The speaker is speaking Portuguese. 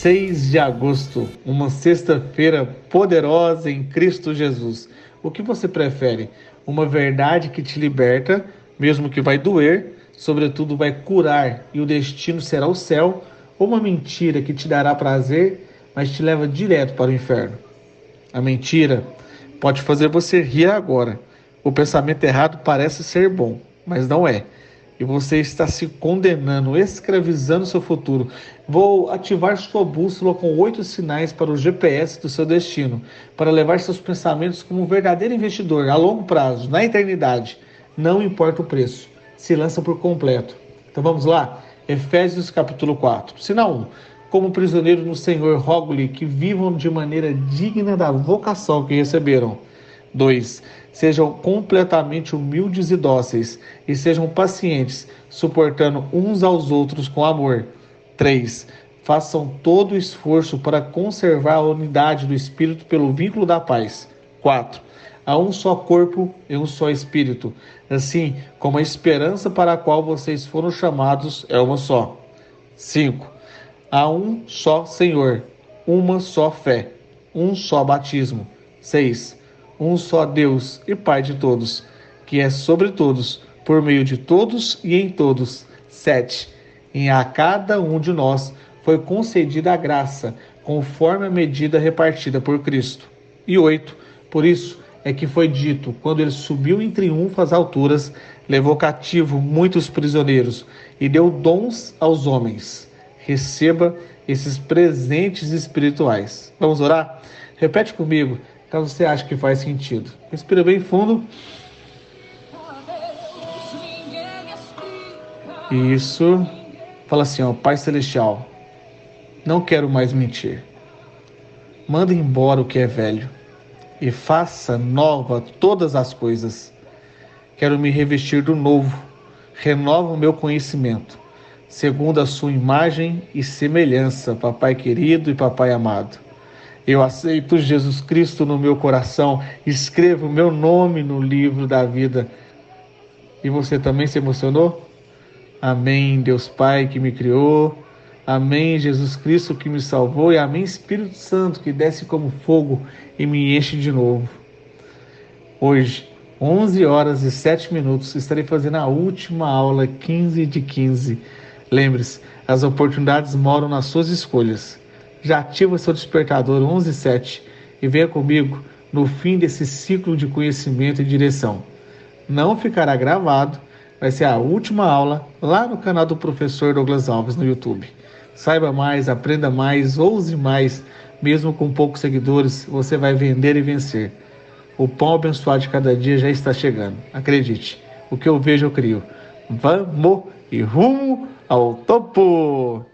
Seis de agosto, uma sexta-feira poderosa em Cristo Jesus. O que você prefere? Uma verdade que te liberta, mesmo que vai doer, sobretudo vai curar e o destino será o céu, ou uma mentira que te dará prazer, mas te leva direto para o inferno? A mentira pode fazer você rir agora. O pensamento errado parece ser bom, mas não é e você está se condenando, escravizando seu futuro. Vou ativar sua bússola com oito sinais para o GPS do seu destino, para levar seus pensamentos como um verdadeiro investidor a longo prazo, na eternidade. Não importa o preço, se lança por completo. Então vamos lá? Efésios capítulo 4. Sinal 1. Como prisioneiro no Senhor, rogo-lhe que vivam de maneira digna da vocação que receberam 2. Sejam completamente humildes e dóceis, e sejam pacientes, suportando uns aos outros com amor. 3. Façam todo o esforço para conservar a unidade do Espírito pelo vínculo da paz. 4. Há um só corpo e um só Espírito, assim como a esperança para a qual vocês foram chamados é uma só. 5. Há um só Senhor, uma só fé, um só batismo. 6 um só Deus e Pai de todos, que é sobre todos, por meio de todos e em todos. 7. Em a cada um de nós foi concedida a graça, conforme a medida repartida por Cristo. E 8. Por isso é que foi dito, quando ele subiu em triunfo às alturas, levou cativo muitos prisioneiros e deu dons aos homens. Receba esses presentes espirituais. Vamos orar? Repete comigo caso você ache que faz sentido. Respira bem fundo. Isso. Fala assim, ó, Pai Celestial, não quero mais mentir. Manda embora o que é velho e faça nova todas as coisas. Quero me revestir do novo. Renova o meu conhecimento, segundo a sua imagem e semelhança, papai querido e papai amado. Eu aceito Jesus Cristo no meu coração, escrevo o meu nome no livro da vida. E você também se emocionou? Amém, Deus Pai que me criou. Amém, Jesus Cristo que me salvou. E amém, Espírito Santo que desce como fogo e me enche de novo. Hoje, 11 horas e 7 minutos, estarei fazendo a última aula 15 de 15. Lembre-se, as oportunidades moram nas suas escolhas já ativa seu despertador 117 e venha comigo no fim desse ciclo de conhecimento e direção. Não ficará gravado, vai ser a última aula lá no canal do professor Douglas Alves no YouTube. Saiba mais, aprenda mais, ouse mais, mesmo com poucos seguidores, você vai vender e vencer. O pão abençoado de cada dia já está chegando. Acredite, o que eu vejo eu crio. Vamos e rumo ao topo!